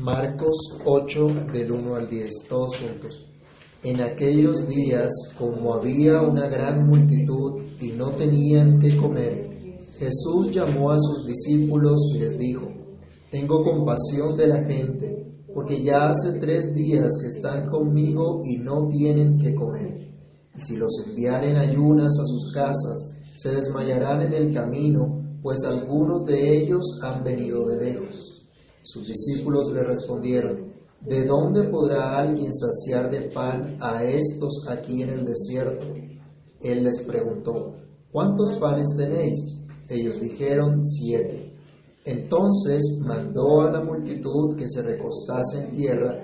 Marcos 8 del 1 al 10, todos juntos. En aquellos días, como había una gran multitud y no tenían que comer, Jesús llamó a sus discípulos y les dijo, Tengo compasión de la gente, porque ya hace tres días que están conmigo y no tienen que comer. Y si los enviaren ayunas a sus casas, se desmayarán en el camino, pues algunos de ellos han venido de lejos. Sus discípulos le respondieron, ¿de dónde podrá alguien saciar de pan a estos aquí en el desierto? Él les preguntó, ¿cuántos panes tenéis? Ellos dijeron, siete. Entonces mandó a la multitud que se recostase en tierra,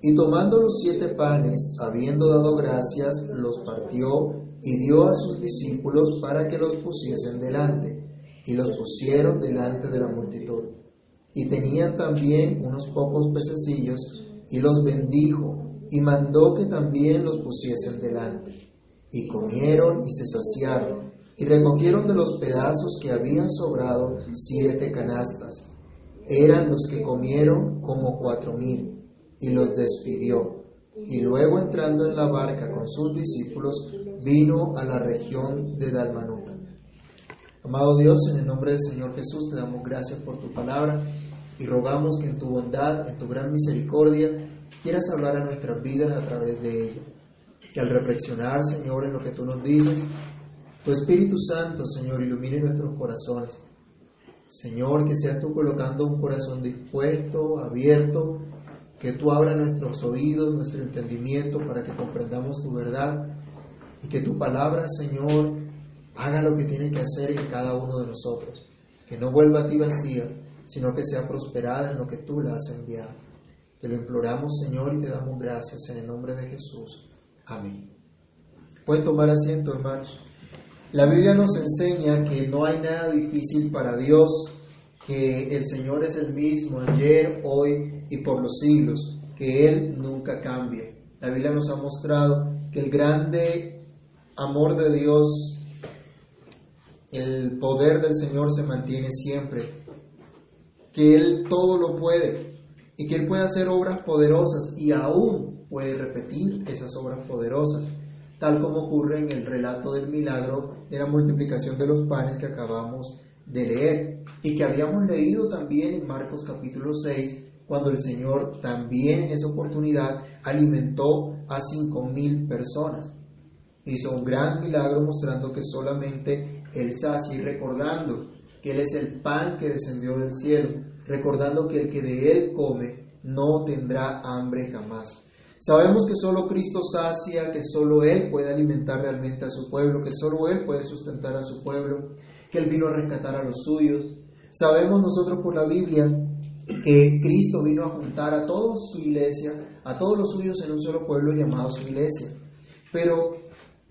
y tomando los siete panes, habiendo dado gracias, los partió y dio a sus discípulos para que los pusiesen delante, y los pusieron delante de la multitud y tenían también unos pocos pececillos, y los bendijo, y mandó que también los pusiesen delante. Y comieron y se saciaron, y recogieron de los pedazos que habían sobrado siete canastas. Eran los que comieron como cuatro mil, y los despidió. Y luego entrando en la barca con sus discípulos, vino a la región de Dalmanuta. Amado Dios, en el nombre del Señor Jesús, te damos gracias por tu palabra y rogamos que en tu bondad, en tu gran misericordia, quieras hablar a nuestras vidas a través de ella. Que al reflexionar, Señor, en lo que tú nos dices, tu Espíritu Santo, Señor, ilumine nuestros corazones. Señor, que seas tú colocando un corazón dispuesto, abierto, que tú abras nuestros oídos, nuestro entendimiento para que comprendamos tu verdad y que tu palabra, Señor, haga lo que tiene que hacer en cada uno de nosotros. Que no vuelva a ti vacía, sino que sea prosperada en lo que tú la has enviado. Te lo imploramos, Señor, y te damos gracias en el nombre de Jesús. Amén. Pueden tomar asiento, hermanos. La Biblia nos enseña que no hay nada difícil para Dios, que el Señor es el mismo ayer, hoy y por los siglos, que Él nunca cambia. La Biblia nos ha mostrado que el grande amor de Dios, el poder del Señor se mantiene siempre que Él todo lo puede y que Él puede hacer obras poderosas y aún puede repetir esas obras poderosas, tal como ocurre en el relato del milagro de la multiplicación de los panes que acabamos de leer y que habíamos leído también en Marcos capítulo 6, cuando el Señor también en esa oportunidad alimentó a cinco mil personas. Hizo un gran milagro mostrando que solamente Él sacia y recordando que Él es el pan que descendió del cielo, recordando que el que de Él come no tendrá hambre jamás. Sabemos que solo Cristo sacia, que solo Él puede alimentar realmente a su pueblo, que solo Él puede sustentar a su pueblo, que Él vino a rescatar a los suyos. Sabemos nosotros por la Biblia que Cristo vino a juntar a toda su iglesia, a todos los suyos en un solo pueblo llamado su iglesia. Pero,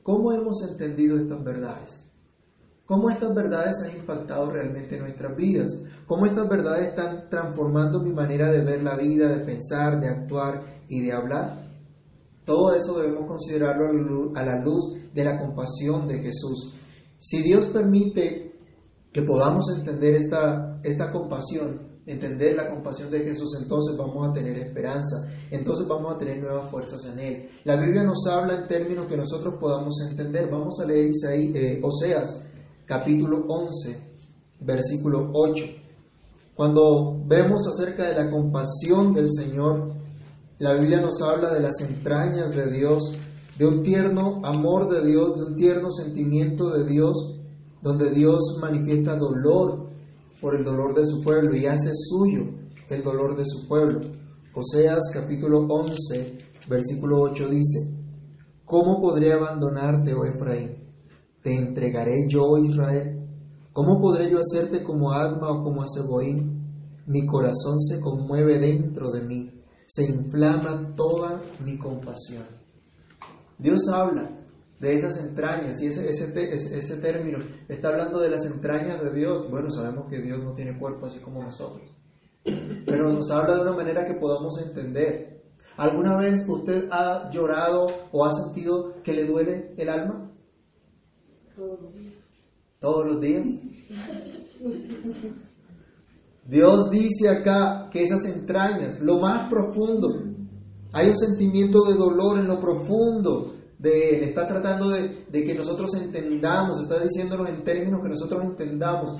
¿cómo hemos entendido estas verdades? Cómo estas verdades han impactado realmente nuestras vidas, cómo estas verdades están transformando mi manera de ver la vida, de pensar, de actuar y de hablar. Todo eso debemos considerarlo a la luz de la compasión de Jesús. Si Dios permite que podamos entender esta, esta compasión, entender la compasión de Jesús, entonces vamos a tener esperanza, entonces vamos a tener nuevas fuerzas en Él. La Biblia nos habla en términos que nosotros podamos entender. Vamos a leer Isaí, eh, Oseas capítulo 11, versículo 8. Cuando vemos acerca de la compasión del Señor, la Biblia nos habla de las entrañas de Dios, de un tierno amor de Dios, de un tierno sentimiento de Dios, donde Dios manifiesta dolor por el dolor de su pueblo y hace suyo el dolor de su pueblo. Oseas capítulo 11, versículo 8 dice, ¿Cómo podré abandonarte, oh Efraín? Te entregaré yo, Israel. ¿Cómo podré yo hacerte como alma o como a Mi corazón se conmueve dentro de mí, se inflama toda mi compasión. Dios habla de esas entrañas y ese, ese, ese, término está hablando de las entrañas de Dios. Bueno, sabemos que Dios no tiene cuerpo así como nosotros, pero nos habla de una manera que podamos entender. ¿Alguna vez usted ha llorado o ha sentido que le duele el alma? Todos los días. Dios dice acá que esas entrañas, lo más profundo, hay un sentimiento de dolor en lo profundo de Él. Está tratando de, de que nosotros entendamos, está diciéndonos en términos que nosotros entendamos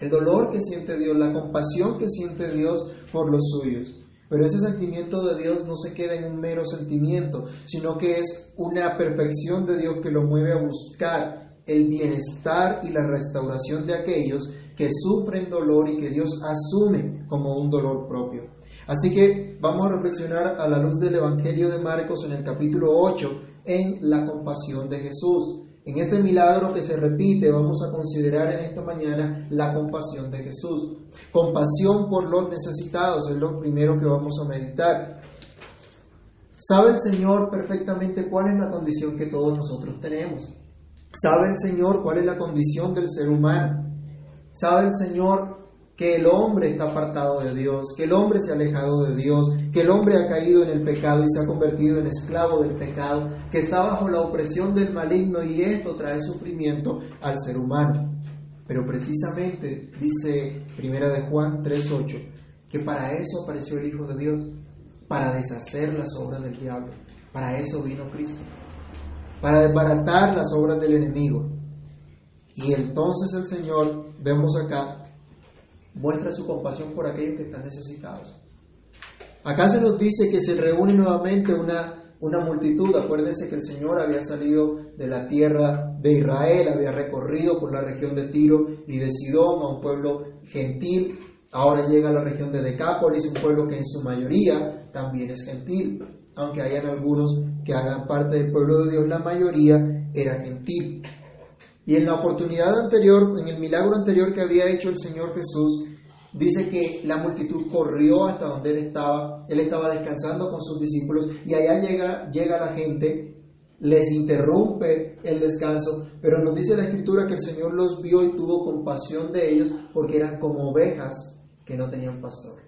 el dolor que siente Dios, la compasión que siente Dios por los suyos. Pero ese sentimiento de Dios no se queda en un mero sentimiento, sino que es una perfección de Dios que lo mueve a buscar el bienestar y la restauración de aquellos que sufren dolor y que Dios asume como un dolor propio. Así que vamos a reflexionar a la luz del Evangelio de Marcos en el capítulo 8 en la compasión de Jesús. En este milagro que se repite, vamos a considerar en esta mañana la compasión de Jesús. Compasión por los necesitados es lo primero que vamos a meditar. ¿Sabe el Señor perfectamente cuál es la condición que todos nosotros tenemos? ¿Sabe el Señor cuál es la condición del ser humano? ¿Sabe el Señor que el hombre está apartado de Dios, que el hombre se ha alejado de Dios, que el hombre ha caído en el pecado y se ha convertido en esclavo del pecado, que está bajo la opresión del maligno y esto trae sufrimiento al ser humano. Pero precisamente dice Primera de Juan 3:8 que para eso apareció el Hijo de Dios, para deshacer las obras del diablo. Para eso vino Cristo, para desbaratar las obras del enemigo. Y entonces el Señor, vemos acá, muestra su compasión por aquellos que están necesitados. Acá se nos dice que se reúne nuevamente una, una multitud. Acuérdense que el Señor había salido de la tierra de Israel, había recorrido por la región de Tiro y de Sidón, a un pueblo gentil. Ahora llega a la región de Decápolis, un pueblo que en su mayoría también es gentil. Aunque hayan algunos que hagan parte del pueblo de Dios, la mayoría era gentil. Y en la oportunidad anterior, en el milagro anterior que había hecho el Señor Jesús, dice que la multitud corrió hasta donde él estaba, él estaba descansando con sus discípulos y allá llega, llega la gente, les interrumpe el descanso, pero nos dice la escritura que el Señor los vio y tuvo compasión de ellos porque eran como ovejas que no tenían pastor.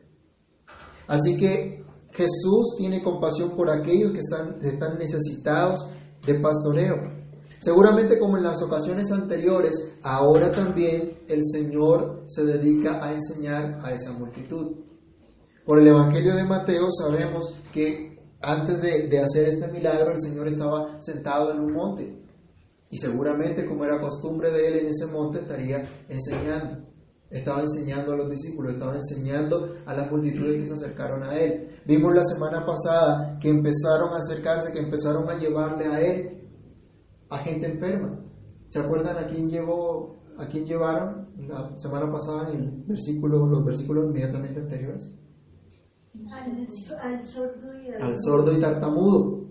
Así que Jesús tiene compasión por aquellos que están, necesitados de pastoreo. Seguramente como en las ocasiones anteriores, ahora también el Señor se dedica a enseñar a esa multitud. Por el Evangelio de Mateo sabemos que antes de, hacer este milagro el Señor estaba sentado en un monte y seguramente como era costumbre de él en ese monte estaría enseñando. Estaba enseñando a los discípulos, estaba enseñando a las multitudes que se acercaron a él. Vimos la semana pasada que empezaron a acercarse, que empezaron a llevarle a él a gente enferma. ¿Se acuerdan a quién llevó, a quién llevaron la semana pasada en el versículo, los versículos inmediatamente anteriores? Al, sordo y al sordo y tartamudo.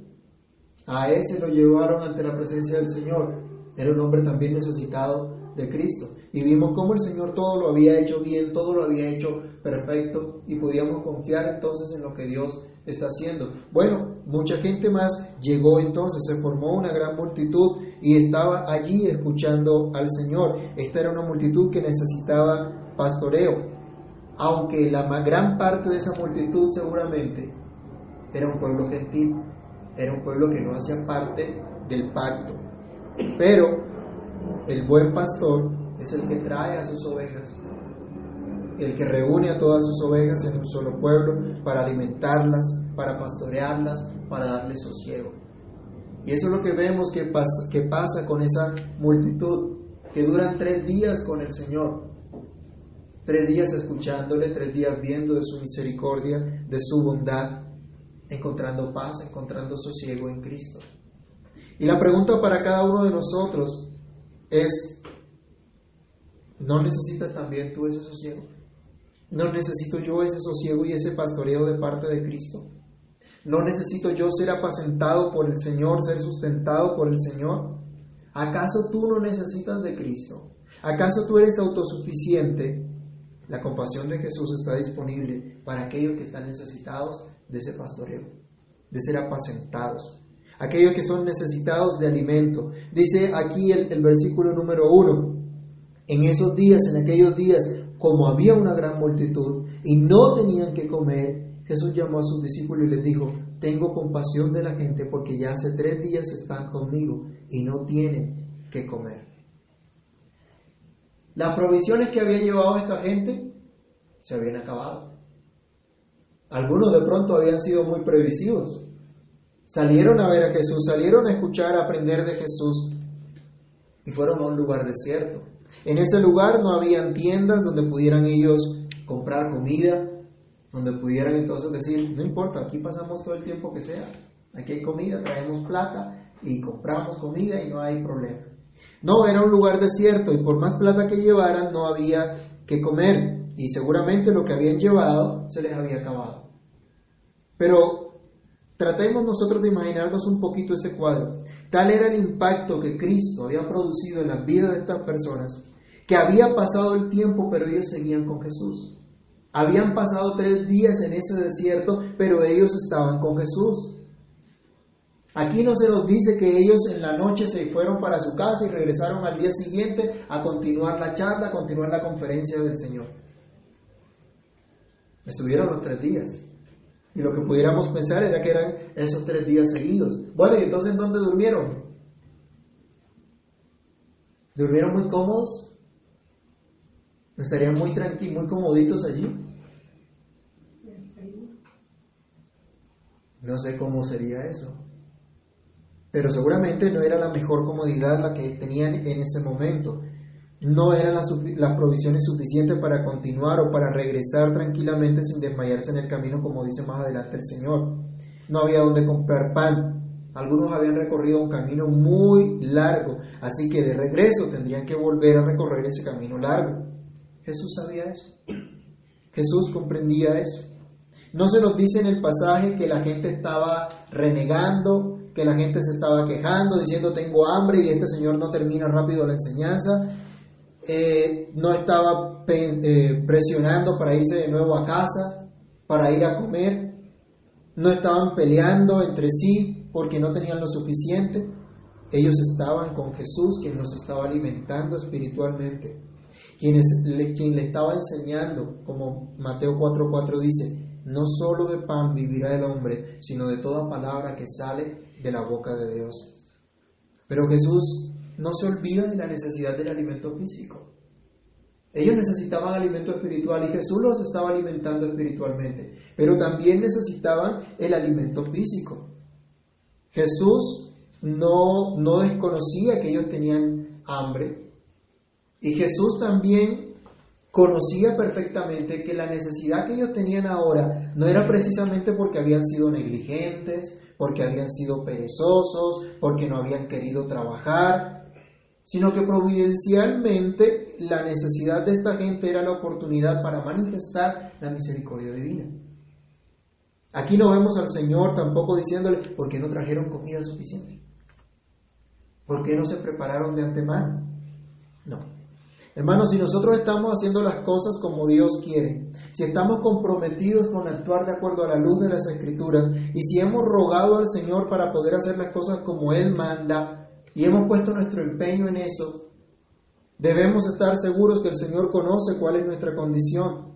A ese lo llevaron ante la presencia del Señor. Era un hombre también necesitado de Cristo. Y vimos cómo el Señor todo lo había hecho bien, todo lo había hecho perfecto y podíamos confiar entonces en lo que Dios está haciendo. Bueno, mucha gente más llegó entonces, se formó una gran multitud y estaba allí escuchando al Señor. Esta era una multitud que necesitaba pastoreo, aunque la más gran parte de esa multitud seguramente era un pueblo gentil, era un pueblo que no hacía parte del pacto. Pero el buen pastor es el que trae a sus ovejas el que reúne a todas sus ovejas en un solo pueblo para alimentarlas, para pastorearlas, para darles sosiego. Y eso es lo que vemos que pasa, que pasa con esa multitud, que duran tres días con el Señor, tres días escuchándole, tres días viendo de su misericordia, de su bondad, encontrando paz, encontrando sosiego en Cristo. Y la pregunta para cada uno de nosotros es, ¿no necesitas también tú ese sosiego? ¿No necesito yo ese sosiego y ese pastoreo de parte de Cristo? ¿No necesito yo ser apacentado por el Señor, ser sustentado por el Señor? ¿Acaso tú no necesitas de Cristo? ¿Acaso tú eres autosuficiente? La compasión de Jesús está disponible para aquellos que están necesitados de ese pastoreo, de ser apacentados, aquellos que son necesitados de alimento. Dice aquí el, el versículo número uno, en esos días, en aquellos días, como había una gran multitud y no tenían que comer, Jesús llamó a sus discípulos y les dijo, tengo compasión de la gente porque ya hace tres días están conmigo y no tienen que comer. Las provisiones que había llevado esta gente se habían acabado. Algunos de pronto habían sido muy previsivos. Salieron a ver a Jesús, salieron a escuchar, a aprender de Jesús y fueron a un lugar desierto. En ese lugar no habían tiendas donde pudieran ellos comprar comida, donde pudieran entonces decir, no importa, aquí pasamos todo el tiempo que sea, aquí hay comida, traemos plata y compramos comida y no hay problema. No, era un lugar desierto y por más plata que llevaran no había que comer y seguramente lo que habían llevado se les había acabado. Pero tratemos nosotros de imaginarnos un poquito ese cuadro. Tal era el impacto que Cristo había producido en la vida de estas personas, que había pasado el tiempo, pero ellos seguían con Jesús. Habían pasado tres días en ese desierto, pero ellos estaban con Jesús. Aquí no se nos dice que ellos en la noche se fueron para su casa y regresaron al día siguiente a continuar la charla, a continuar la conferencia del Señor. Estuvieron los tres días. Y lo que pudiéramos pensar era que eran esos tres días seguidos. Bueno, ¿y entonces dónde durmieron? ¿Durmieron muy cómodos? ¿Estarían muy tranquilos, muy comoditos allí? No sé cómo sería eso. Pero seguramente no era la mejor comodidad la que tenían en ese momento no eran las, provisiones suficientes para continuar o para regresar tranquilamente sin desmayarse en el camino, como dice más adelante el Señor. No había donde comprar pan. Algunos habían recorrido un camino muy largo, así que de regreso tendrían que volver a recorrer ese camino largo. Jesús sabía eso. Jesús comprendía eso. No se nos dice en el pasaje que la gente estaba renegando, que la gente se estaba quejando, diciendo tengo hambre y este Señor no termina rápido la enseñanza. Eh, no estaba eh, presionando para irse de nuevo a casa, para ir a comer, no estaban peleando entre sí porque no tenían lo suficiente. Ellos estaban con Jesús, quien los estaba alimentando espiritualmente, quien, le, estaba enseñando, como Mateo 4:4 dice, no solo de pan vivirá el hombre, sino de toda palabra que sale de la boca de Dios. Pero Jesús no se olvida de la necesidad del alimento físico. Ellos necesitaban alimento espiritual y Jesús los estaba alimentando espiritualmente, pero también necesitaban el alimento físico. Jesús no, no desconocía que ellos tenían hambre y Jesús también conocía perfectamente que la necesidad que ellos tenían ahora no era precisamente porque habían sido negligentes, porque habían sido perezosos, porque no habían querido trabajar, sino que providencialmente la necesidad de esta gente era la oportunidad para manifestar la misericordia divina. Aquí no vemos al Señor tampoco diciéndole, ¿por qué no trajeron comida suficiente? ¿Por qué no se prepararon de antemano? No. Hermanos, si nosotros estamos haciendo las cosas como Dios quiere, si estamos comprometidos con actuar de acuerdo a la luz de las Escrituras y si hemos rogado al Señor para poder hacer las cosas como Él manda, y hemos puesto nuestro empeño en eso, debemos estar seguros que el Señor conoce cuál es nuestra condición.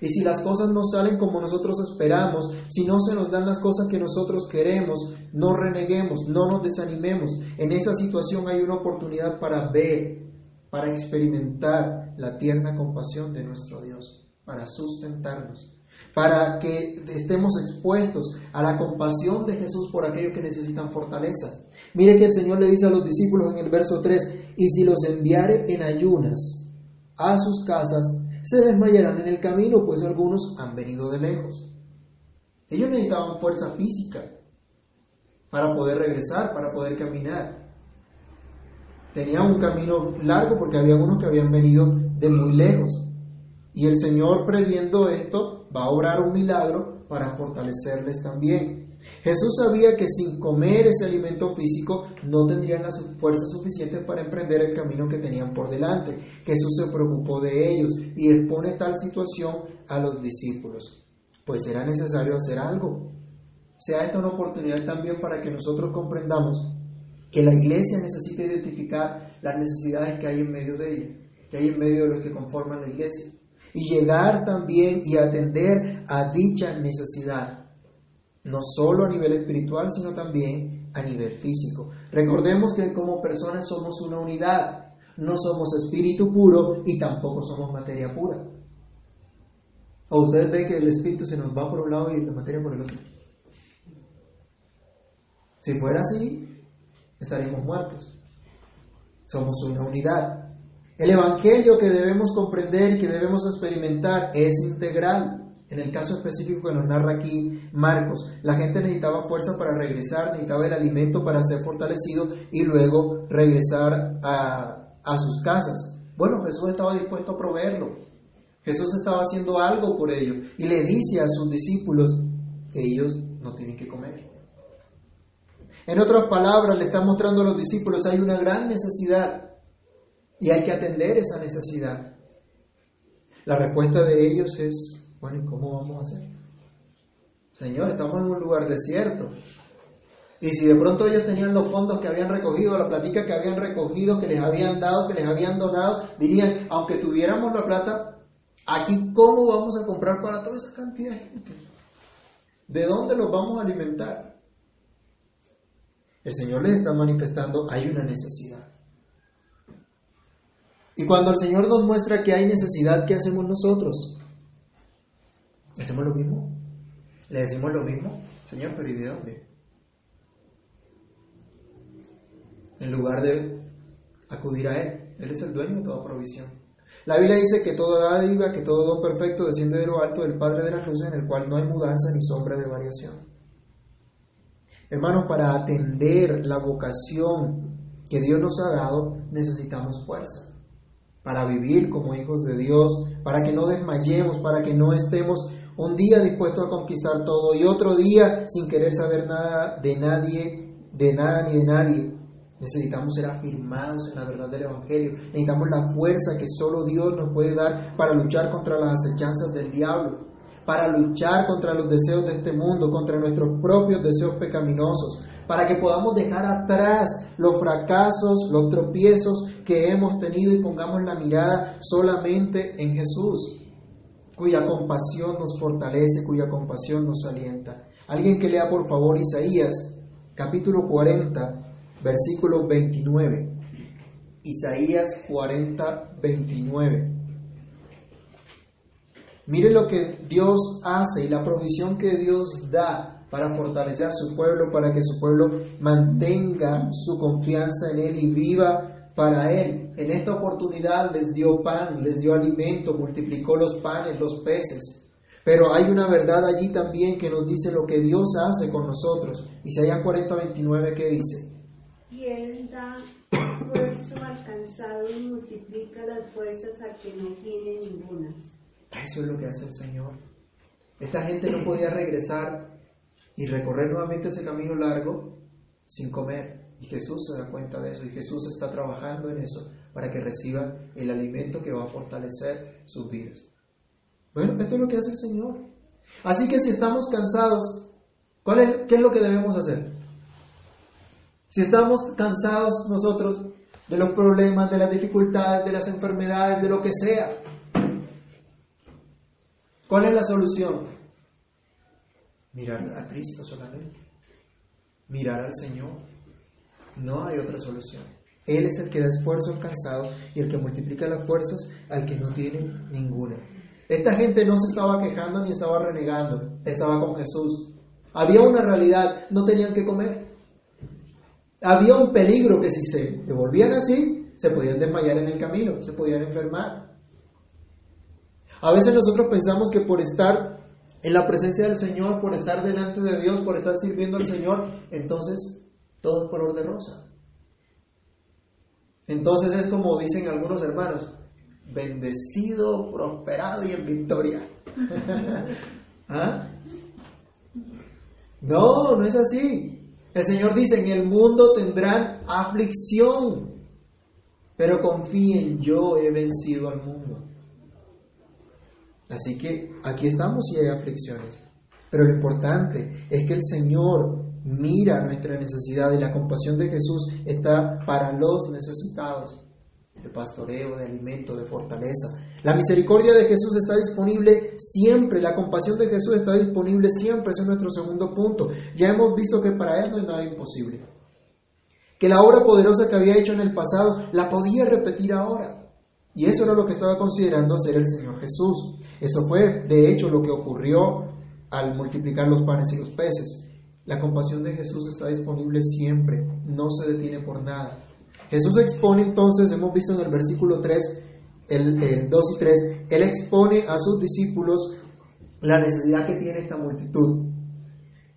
Y si las cosas no salen como nosotros esperamos, si no se nos dan las cosas que nosotros queremos, no reneguemos, no nos desanimemos. En esa situación hay una oportunidad para ver, para experimentar la tierna compasión de nuestro Dios, para sustentarnos para que estemos expuestos a la compasión de Jesús por aquellos que necesitan fortaleza. Mire que el Señor le dice a los discípulos en el verso 3, y si los enviare en ayunas a sus casas, se desmayarán en el camino, pues algunos han venido de lejos. Ellos necesitaban fuerza física para poder regresar, para poder caminar. Tenían un camino largo porque había unos que habían venido de muy lejos. Y el Señor, previendo esto, va a obrar un milagro para fortalecerles también. Jesús sabía que sin comer ese alimento físico no tendrían las fuerzas suficientes para emprender el camino que tenían por delante. Jesús se preocupó de ellos y expone tal situación a los discípulos. Pues era necesario hacer algo. Sea esta una oportunidad también para que nosotros comprendamos que la iglesia necesita identificar las necesidades que hay en medio de ella, que hay en medio de los que conforman la iglesia y llegar también y atender a dicha necesidad, no solo a nivel espiritual, sino también a nivel físico. Recordemos que como personas somos una unidad, no somos espíritu puro y tampoco somos materia pura. ¿O usted ve que el espíritu se nos va por un lado y la materia por el otro? Si fuera así, estaríamos muertos. Somos una unidad. El Evangelio que debemos comprender y que debemos experimentar es integral. En el caso específico que nos narra aquí Marcos, la gente necesitaba fuerza para regresar, necesitaba el alimento para ser fortalecido y luego regresar a, sus casas. Bueno, Jesús estaba dispuesto a proveerlo. Jesús estaba haciendo algo por ellos y le dice a sus discípulos que ellos no tienen que comer. En otras palabras, le está mostrando a los discípulos hay una gran necesidad y hay que atender esa necesidad. La respuesta de ellos es, bueno, ¿y cómo vamos a hacer? Señor, estamos en un lugar desierto. Y si de pronto ellos tenían los fondos que habían recogido, la platica que habían recogido, que les habían dado, que les habían donado, dirían, aunque tuviéramos la plata, aquí cómo vamos a comprar para toda esa cantidad de gente? ¿De dónde los vamos a alimentar? El Señor les está manifestando, hay una necesidad. Y cuando el Señor nos muestra que hay necesidad, ¿qué hacemos nosotros? ¿Hacemos lo mismo? ¿Le decimos lo mismo? Señor, pero ¿y de dónde? En lugar de acudir a Él. Él es el dueño de toda provisión. La Biblia dice que toda dádiva, que todo don perfecto desciende de lo alto del Padre de las luces, en el cual no hay mudanza ni sombra de variación. Hermanos, para atender la vocación que Dios nos ha dado, necesitamos fuerza. Para vivir como hijos de Dios, para que no desmayemos, para que no estemos un día dispuestos a conquistar todo y otro día sin querer saber nada de nadie, de nada ni de nadie. Necesitamos ser afirmados en la verdad del Evangelio. Necesitamos la fuerza que solo Dios nos puede dar para luchar contra las acechanzas del diablo para luchar contra los deseos de este mundo, contra nuestros propios deseos pecaminosos, para que podamos dejar atrás los fracasos, los tropiezos que hemos tenido y pongamos la mirada solamente en Jesús, cuya compasión nos fortalece, cuya compasión nos alienta. Alguien que lea por favor Isaías, capítulo 40, versículo 29. Isaías 40, 29. Mire lo que Dios hace y la provisión que Dios da para fortalecer a su pueblo, para que su pueblo mantenga su confianza en Él y viva para Él. En esta oportunidad les dio pan, les dio alimento, multiplicó los panes, los peces. Pero hay una verdad allí también que nos dice lo que Dios hace con nosotros. Isaías 40, 29, ¿qué dice? Y Él da esfuerzo al cansado y multiplica las fuerzas a que no tiene ningunas. Eso es lo que hace el Señor. Esta gente no podía regresar y recorrer nuevamente ese camino largo sin comer. Y Jesús se da cuenta de eso y Jesús está trabajando en eso para que reciban el alimento que va a fortalecer sus vidas. Bueno, esto es lo que hace el Señor. Así que si estamos cansados, ¿cuál es, ¿qué es lo que debemos hacer? Si estamos cansados nosotros de los problemas, de las dificultades, de las enfermedades, de lo que sea, ¿Cuál es la solución? Mirar a Cristo solamente. Mirar al Señor. No hay otra solución. Él es el que da esfuerzo al cansado y el que multiplica las fuerzas al que no tiene ninguna. Esta gente no se estaba quejando ni estaba renegando, estaba con Jesús. Había una realidad, no tenían que comer. Había un peligro que si se devolvían así, se podían desmayar en el camino, se podían enfermar. A veces nosotros pensamos que por estar en la presencia del Señor, por estar delante de Dios, por estar sirviendo al Señor, entonces todo es color de rosa. Entonces es como dicen algunos hermanos, bendecido, prosperado y en victoria. ¿Ah? No, no es así. El Señor dice, en el mundo tendrán aflicción, pero confíen, yo he vencido al mundo. Así que aquí estamos y hay aflicciones. Pero lo importante es que el Señor mira nuestra necesidad y la compasión de Jesús está para los necesitados de pastoreo, de alimento, de fortaleza. La misericordia de Jesús está disponible siempre, la compasión de Jesús está disponible siempre, ese es nuestro segundo punto. Ya hemos visto que para Él no hay nada imposible. Que la obra poderosa que había hecho en el pasado la podía repetir ahora. Y eso era lo que estaba considerando hacer el Señor Jesús. Eso fue, de hecho, lo que ocurrió al multiplicar los panes y los peces. La compasión de Jesús está disponible siempre, no se detiene por nada. Jesús expone entonces, hemos visto en el versículo 3, el, 2 y 3, Él expone a sus discípulos la necesidad que tiene esta multitud.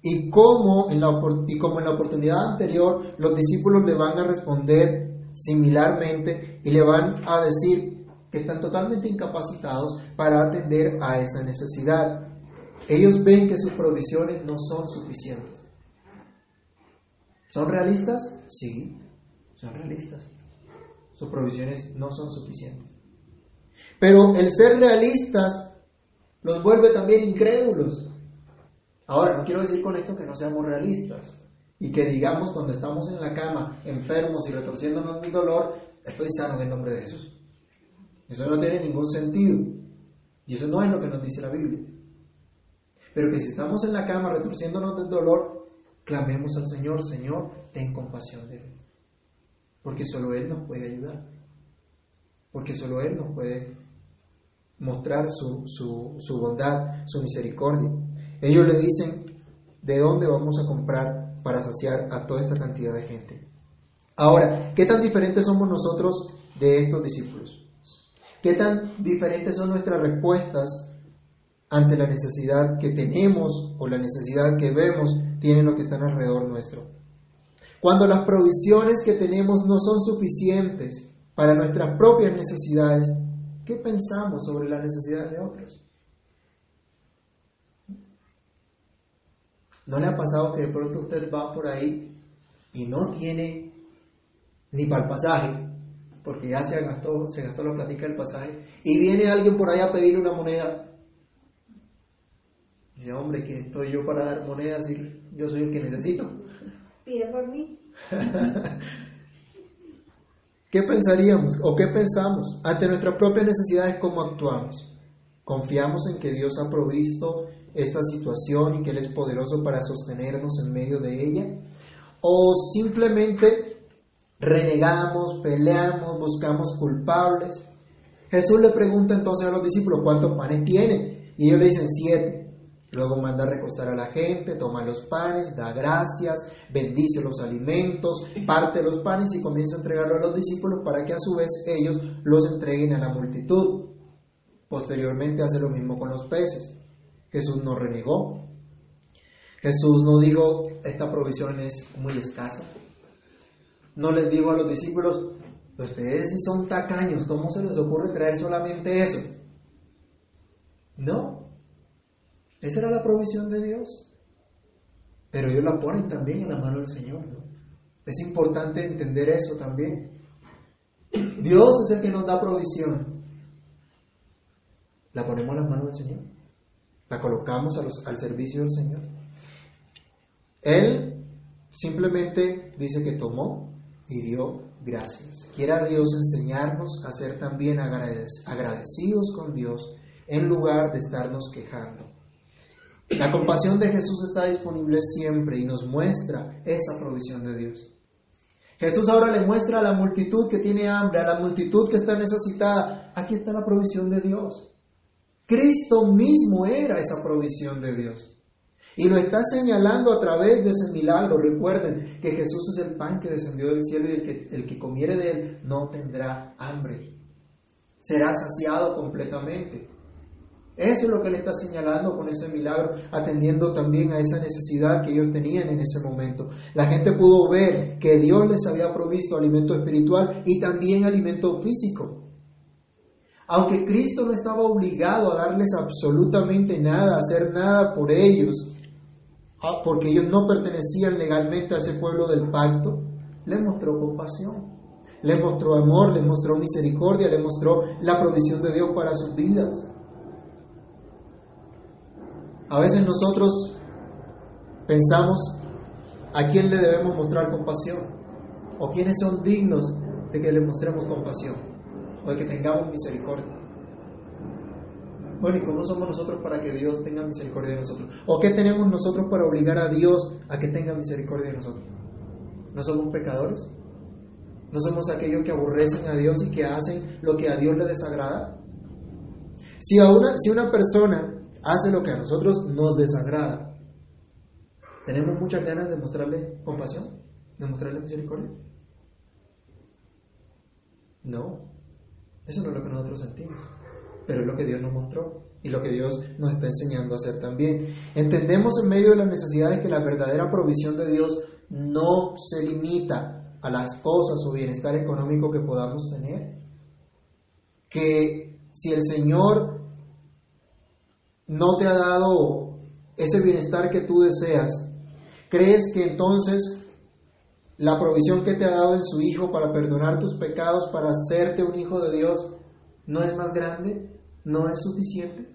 Y como, en la, y como en la oportunidad anterior, los discípulos le van a responder similarmente y le van a decir que están totalmente incapacitados para atender a esa necesidad. Ellos ven que sus provisiones no son suficientes. ¿Son realistas? Sí, son realistas. Sus provisiones no son suficientes. Pero el ser realistas los vuelve también incrédulos. Ahora, no quiero decir con esto que no seamos realistas y que digamos cuando estamos en la cama enfermos y retorciéndonos mi dolor, estoy sano en el nombre de Jesús. Eso no tiene ningún sentido. Y eso no es lo que nos dice la Biblia. Pero que si estamos en la cama retorciéndonos del dolor, clamemos al Señor, Señor, ten compasión de mí. Porque solo Él nos puede ayudar. Porque solo Él nos puede mostrar su, su bondad, su misericordia. Ellos le dicen, ¿de dónde vamos a comprar para saciar a toda esta cantidad de gente? Ahora, ¿qué tan diferentes somos nosotros de estos discípulos? ¿Qué tan diferentes son nuestras respuestas ante la necesidad que tenemos o la necesidad que vemos tienen lo que están alrededor nuestro? Cuando las provisiones que tenemos no son suficientes para nuestras propias necesidades, ¿qué pensamos sobre las necesidades de otros? ¿No le ha pasado que de pronto usted va por ahí y no tiene ni para el pasaje, porque ya se gastó, se gastó la platica del pasaje, y viene alguien por ahí a pedirle una moneda? Y dice, hombre, que estoy yo para dar monedas y yo soy el que necesito. Pide por mí. ¿Qué pensaríamos o qué pensamos ante nuestras propias necesidades? ¿Cómo actuamos? ¿Confiamos en que Dios ha provisto esta situación y que Él es poderoso para sostenernos en medio de ella? ¿O simplemente renegamos, peleamos, buscamos culpables? Jesús le pregunta entonces a los discípulos cuántos panes tienen y ellos le dicen siete. Luego manda a recostar a la gente, toma los panes, da gracias, bendice los alimentos, parte los panes y comienza a entregarlo a los discípulos para que a su vez ellos los entreguen a la multitud. Posteriormente hace lo mismo con los peces. Jesús no renegó. Jesús no dijo, esta provisión es muy escasa. No les digo a los discípulos, ustedes si son tacaños, ¿cómo se les ocurre traer solamente eso? No. Esa era la provisión de Dios. Pero ellos la ponen también en la mano del Señor. Es importante entender eso también. Dios es el que nos da provisión. La ponemos en las manos del Señor la colocamos al servicio del Señor. Él simplemente dice que tomó y dio gracias. Quiera Dios enseñarnos a ser también agradecidos con Dios en lugar de estarnos quejando. La compasión de Jesús está disponible siempre y nos muestra esa provisión de Dios. Jesús ahora le muestra a la multitud que tiene hambre, a la multitud que está necesitada, aquí está la provisión de Dios. Cristo mismo era esa provisión de Dios. Y lo está señalando a través de ese milagro. Recuerden que Jesús es el pan que descendió del cielo y el que, el que comiere de él no tendrá hambre. Será saciado completamente. Eso es lo que le está señalando con ese milagro, atendiendo también a esa necesidad que ellos tenían en ese momento. La gente pudo ver que Dios les había provisto alimento espiritual y también alimento físico. Aunque Cristo no estaba obligado a darles absolutamente nada, a hacer nada por ellos, ah, porque ellos no pertenecían legalmente a ese pueblo del pacto, les mostró compasión, les mostró amor, les mostró misericordia, les mostró la provisión de Dios para sus vidas. A veces nosotros pensamos a quién le debemos mostrar compasión o quiénes son dignos de que le mostremos compasión o de que tengamos misericordia. Bueno, ¿y cómo somos nosotros para que Dios tenga misericordia de nosotros? ¿O qué tenemos nosotros para obligar a Dios a que tenga misericordia de nosotros? ¿No somos pecadores? ¿No somos aquellos que aborrecen a Dios y que hacen lo que a Dios le desagrada? Si, una, si una persona hace lo que a nosotros nos desagrada, ¿tenemos muchas ganas de mostrarle compasión? ¿De mostrarle misericordia? No, eso no es lo que nosotros sentimos, pero es lo que Dios nos mostró y lo que Dios nos está enseñando a hacer también. Entendemos en medio de las necesidades que la verdadera provisión de Dios no se limita a las cosas o bienestar económico que podamos tener. Que si el Señor no te ha dado ese bienestar que tú deseas, ¿crees que entonces la provisión que te ha dado en su Hijo para perdonar tus pecados, para hacerte un hijo de Dios, no es más grande? ¿No es suficiente?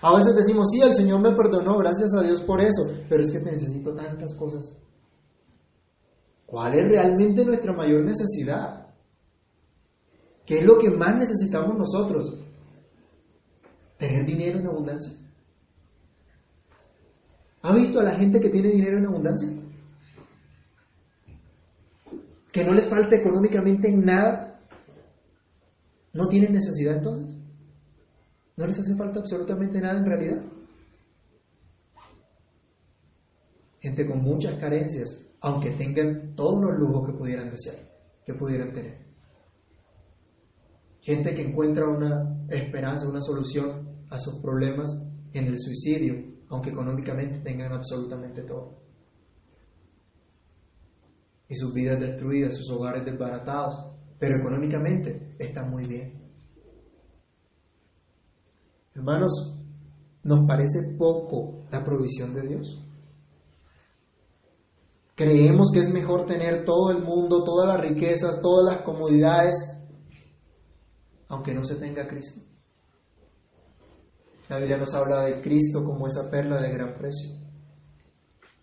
A veces decimos, sí, el Señor me perdonó, gracias a Dios por eso, pero es que necesito tantas cosas. ¿Cuál es realmente nuestra mayor necesidad? ¿Qué es lo que más necesitamos nosotros? ¿Tener dinero en abundancia? ¿Ha visto a la gente que tiene dinero en abundancia? Que no les falta económicamente nada. ¿No tienen necesidad entonces? ¿No les hace falta absolutamente nada en realidad? Gente con muchas carencias, aunque tengan todos los lujos que pudieran desear, que pudieran tener. Gente que encuentra una esperanza, una solución a sus problemas en el suicidio, aunque económicamente tengan absolutamente todo. Y sus vidas destruidas, sus hogares desbaratados, pero económicamente están muy bien. Hermanos, ¿nos parece poco la provisión de Dios? Creemos que es mejor tener todo el mundo, todas las riquezas, todas las comodidades, aunque no se tenga Cristo. La Biblia nos habla de Cristo como esa perla de gran precio.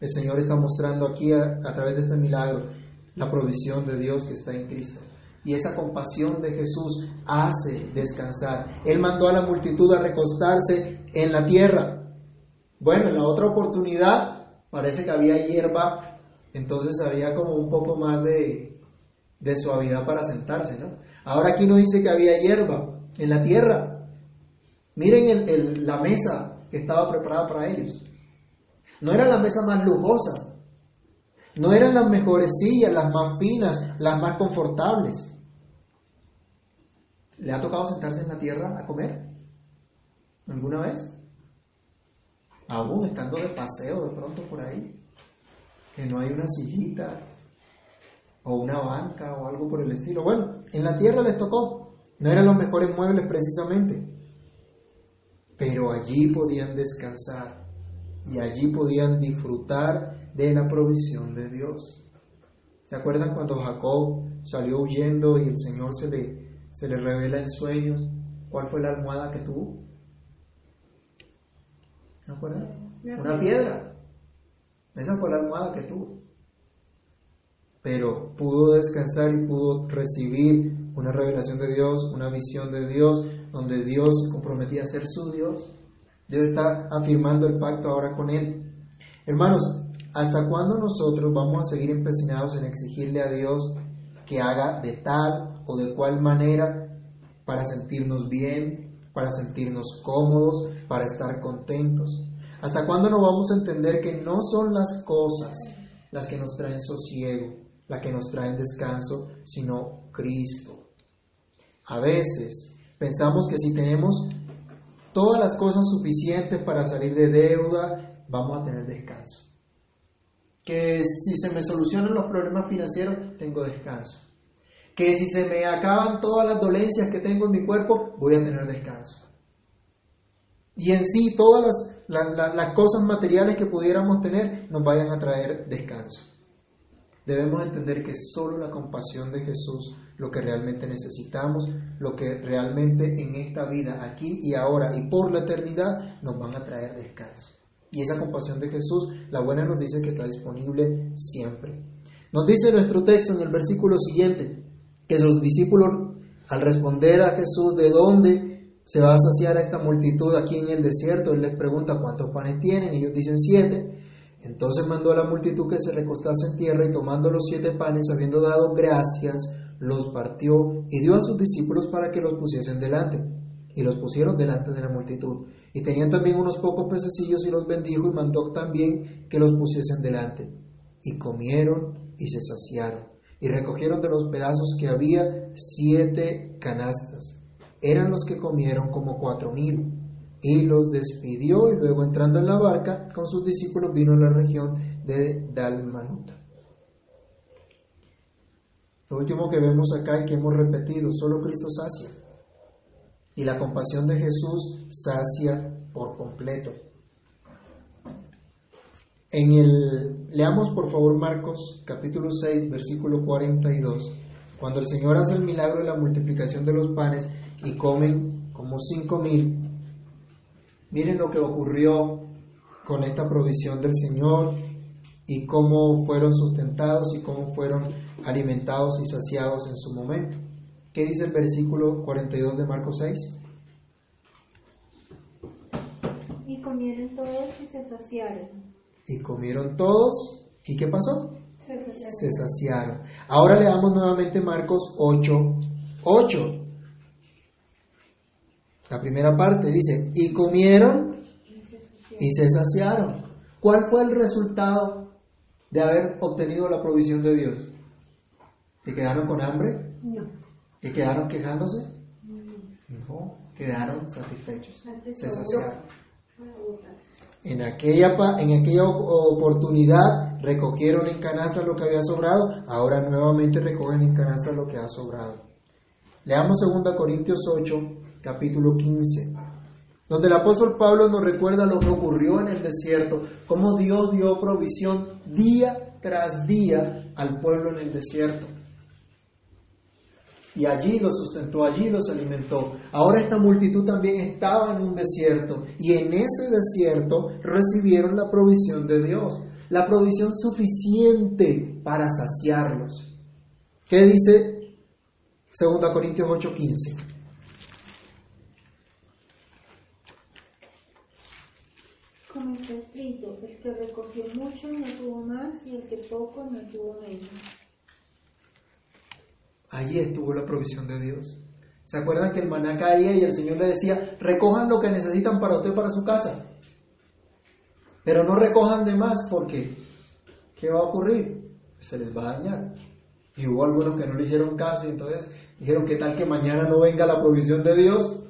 El Señor está mostrando aquí a, través de este milagro la provisión de Dios que está en Cristo. Y esa compasión de Jesús hace descansar. Él mandó a la multitud a recostarse en la tierra. Bueno, en la otra oportunidad parece que había hierba, entonces había como un poco más de, suavidad para sentarse, ¿no? Ahora aquí no dice que había hierba en la tierra. Miren la mesa que estaba preparada para ellos. No era la mesa más lujosa, no eran las mejores sillas, las más finas, las más confortables. ¿Le ha tocado sentarse en la tierra a comer? ¿Alguna vez? Aún estando de paseo de pronto por ahí. Que no hay una sillita o una banca o algo por el estilo. Bueno, en la tierra les tocó. No eran los mejores muebles precisamente. Pero allí podían descansar y allí podían disfrutar de la provisión de Dios. ¿Se acuerdan cuando Jacob salió huyendo y el Señor se le se le revela en sueños cuál fue la almohada que tuvo. ¿Se acuerdan? Una piedra. Esa fue la almohada que tuvo. Pero pudo descansar y pudo recibir una revelación de Dios, una visión de Dios, donde Dios se comprometía a ser su Dios. Dios está afirmando el pacto ahora con él. Hermanos, ¿hasta cuándo nosotros vamos a seguir empecinados en exigirle a Dios que haga de tal o de cuál manera para sentirnos bien, para sentirnos cómodos, para estar contentos. ¿Hasta cuándo no vamos a entender que no son las cosas las que nos traen sosiego, las que nos traen descanso, sino Cristo? A veces pensamos que si tenemos todas las cosas suficientes para salir de deuda, vamos a tener descanso. Que si se me solucionan los problemas financieros, tengo descanso que si se me acaban todas las dolencias que tengo en mi cuerpo, voy a tener descanso. Y en sí todas las, cosas materiales que pudiéramos tener nos vayan a traer descanso. Debemos entender que es solo la compasión de Jesús lo que realmente necesitamos, lo que realmente en esta vida, aquí y ahora y por la eternidad, nos van a traer descanso. Y esa compasión de Jesús, la buena nos dice que está disponible siempre. Nos dice nuestro texto en el versículo siguiente, que los discípulos, al responder a Jesús de dónde se va a saciar a esta multitud aquí en el desierto, Él les pregunta cuántos panes tienen, ellos dicen siete. Entonces mandó a la multitud que se recostase en tierra y tomando los siete panes, habiendo dado gracias, los partió y dio a sus discípulos para que los pusiesen delante. Y los pusieron delante de la multitud. Y tenían también unos pocos pececillos y los bendijo y mandó también que los pusiesen delante. Y comieron y se saciaron. Y recogieron de los pedazos que había siete canastas. Eran los que comieron como cuatro mil y los despidió y luego entrando en la barca con sus discípulos vino a la región de Dalmanuta. Lo último que vemos acá y que hemos repetido, solo Cristo sacia. Y la compasión de Jesús sacia por completo. En el leamos por favor Marcos capítulo 6 versículo 42. Cuando el Señor hace el milagro de la multiplicación de los panes y comen como cinco mil, Miren lo que ocurrió con esta provisión del Señor y cómo fueron sustentados y cómo fueron alimentados y saciados en su momento. ¿Qué dice el versículo 42 de Marcos 6? Y comieron todos y se saciaron. Y comieron todos. ¿Y qué pasó? Se saciaron. Se saciaron. Ahora leamos nuevamente Marcos 8, 8. La primera parte dice, y comieron y se saciaron. ¿Cuál fue el resultado de haber obtenido la provisión de Dios? ¿Que quedaron con hambre? No. ¿Que quedaron quejándose? No. quedaron satisfechos. Se saciaron. En aquella, en aquella oportunidad recogieron en canasta lo que había sobrado, ahora nuevamente recogen en canasta lo que ha sobrado. Leamos 2 Corintios 8, capítulo 15, donde el apóstol Pablo nos recuerda lo que ocurrió en el desierto, cómo Dios dio provisión día tras día al pueblo en el desierto. Y allí los sustentó, allí los alimentó. Ahora esta multitud también estaba en un desierto y en ese desierto recibieron la provisión de Dios, la provisión suficiente para saciarlos. ¿Qué dice 2 Corintios 8:15? Como está escrito, el que recogió mucho no tuvo más y el que poco no tuvo menos. Ahí estuvo la provisión de Dios. ¿Se acuerdan que el maná caía y el Señor le decía, recojan lo que necesitan para usted, para su casa? Pero no recojan de más porque, ¿qué va a ocurrir? Se les va a dañar. Y hubo algunos que no le hicieron caso y entonces dijeron, ¿qué tal que mañana no venga la provisión de Dios?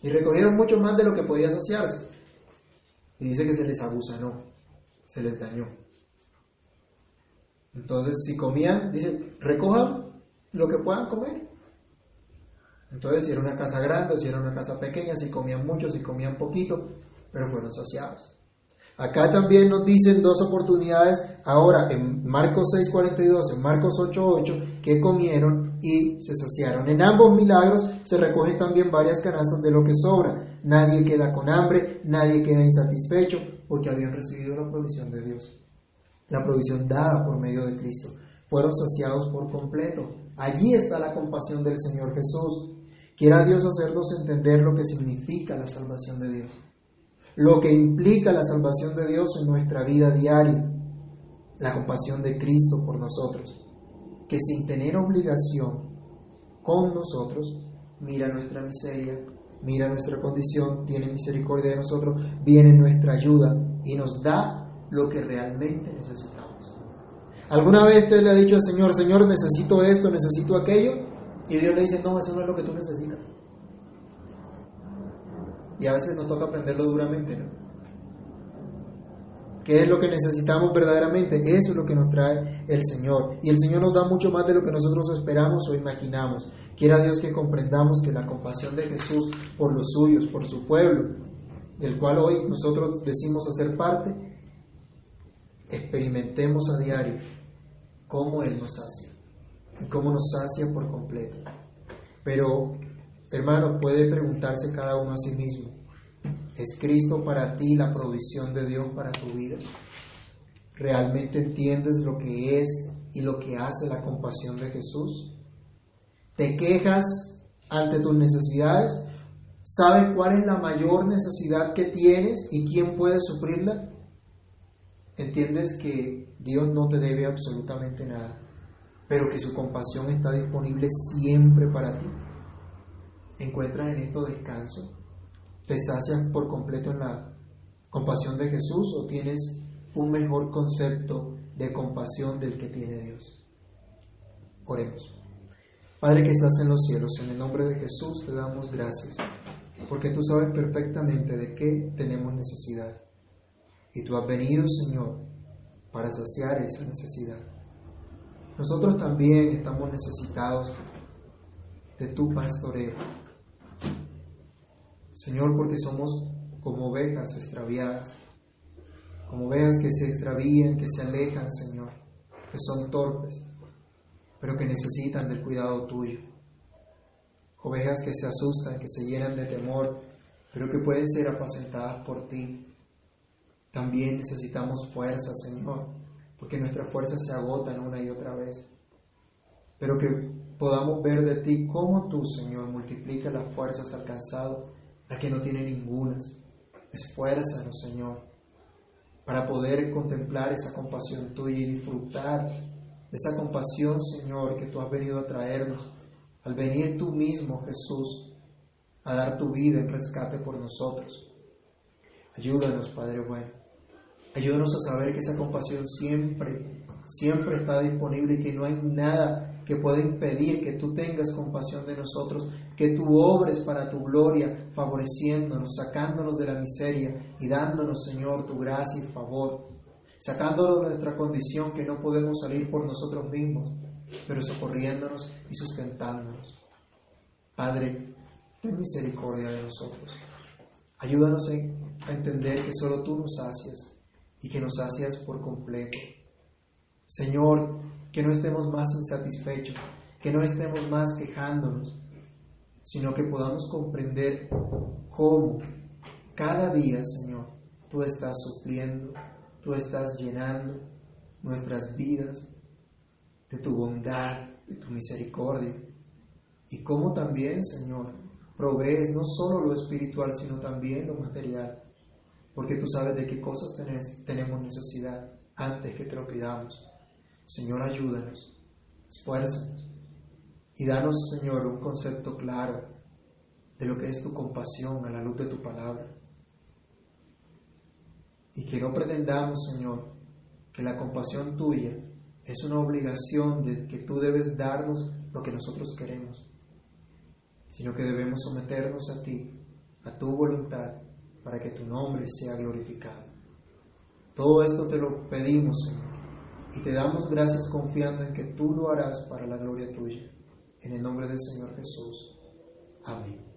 Y recogieron mucho más de lo que podía saciarse. Y dice que se les no se les dañó. Entonces, si comían, dice, recojan lo que puedan comer. Entonces, si era una casa grande o si era una casa pequeña, si comían mucho, si comían poquito, pero fueron saciados. Acá también nos dicen dos oportunidades, ahora en Marcos 6:42, en Marcos 8:8, que comieron y se saciaron. En ambos milagros se recogen también varias canastas de lo que sobra. Nadie queda con hambre, nadie queda insatisfecho, porque habían recibido la provisión de Dios. La provisión dada por medio de Cristo. Fueron saciados por completo. Allí está la compasión del Señor Jesús. Quiera Dios hacernos entender lo que significa la salvación de Dios lo que implica la salvación de Dios en nuestra vida diaria, la compasión de Cristo por nosotros, que sin tener obligación con nosotros, mira nuestra miseria, mira nuestra condición, tiene misericordia de nosotros, viene en nuestra ayuda y nos da lo que realmente necesitamos. ¿Alguna vez usted le ha dicho al Señor, Señor, necesito esto, necesito aquello? Y Dios le dice, no, eso no es lo que tú necesitas. Y a veces nos toca aprenderlo duramente, ¿no? ¿Qué es lo que necesitamos verdaderamente? Eso es lo que nos trae el Señor. Y el Señor nos da mucho más de lo que nosotros esperamos o imaginamos. Quiera Dios que comprendamos que la compasión de Jesús por los suyos, por su pueblo, del cual hoy nosotros decimos hacer parte, experimentemos a diario cómo Él nos sacia y cómo nos sacia por completo. Pero Hermano, puede preguntarse cada uno a sí mismo, ¿es Cristo para ti la provisión de Dios para tu vida? ¿Realmente entiendes lo que es y lo que hace la compasión de Jesús? ¿Te quejas ante tus necesidades? ¿Sabes cuál es la mayor necesidad que tienes y quién puede suplirla? entiendes que Dios no te debe absolutamente nada, pero que su compasión está disponible siempre para ti. ¿Encuentras en esto descanso? ¿Te sacias por completo en la compasión de Jesús o tienes un mejor concepto de compasión del que tiene Dios? Oremos. Padre que estás en los cielos, en el nombre de Jesús te damos gracias, porque tú sabes perfectamente de qué tenemos necesidad. Y tú has venido, Señor, para saciar esa necesidad. Nosotros también estamos necesitados de tu pastoreo. Señor, porque somos como ovejas extraviadas, como ovejas que se extravían, que se alejan, Señor, que son torpes, pero que necesitan del cuidado tuyo. Ovejas que se asustan, que se llenan de temor, pero que pueden ser apacentadas por ti. También necesitamos fuerza, Señor, porque nuestras fuerzas se agotan una y otra vez. Pero que podamos ver de ti cómo tú, Señor, multiplica las fuerzas alcanzadas que no tiene ningunas. Esfuérzanos, Señor, para poder contemplar esa compasión tuya y disfrutar de esa compasión, Señor, que tú has venido a traernos. Al venir tú mismo, Jesús, a dar tu vida en rescate por nosotros. Ayúdanos, Padre bueno. Ayúdanos a saber que esa compasión siempre, siempre está disponible y que no hay nada que pueda impedir que tú tengas compasión de nosotros, que tú obres para tu gloria, favoreciéndonos, sacándonos de la miseria y dándonos, Señor, tu gracia y favor, sacándonos de nuestra condición que no podemos salir por nosotros mismos, pero socorriéndonos y sustentándonos. Padre, ten misericordia de nosotros. Ayúdanos a entender que solo tú nos sacias y que nos sacias por completo. Señor, que no estemos más insatisfechos, que no estemos más quejándonos, sino que podamos comprender cómo cada día, Señor, tú estás supliendo, tú estás llenando nuestras vidas de tu bondad, de tu misericordia, y cómo también, Señor, provees no solo lo espiritual, sino también lo material porque tú sabes de qué cosas tenemos necesidad antes que te lo pidamos. Señor, ayúdanos, esfuérzanos y danos, Señor, un concepto claro de lo que es tu compasión a la luz de tu palabra. Y que no pretendamos, Señor, que la compasión tuya es una obligación de que tú debes darnos lo que nosotros queremos, sino que debemos someternos a ti, a tu voluntad para que tu nombre sea glorificado. Todo esto te lo pedimos, Señor, y te damos gracias confiando en que tú lo harás para la gloria tuya. En el nombre del Señor Jesús. Amén.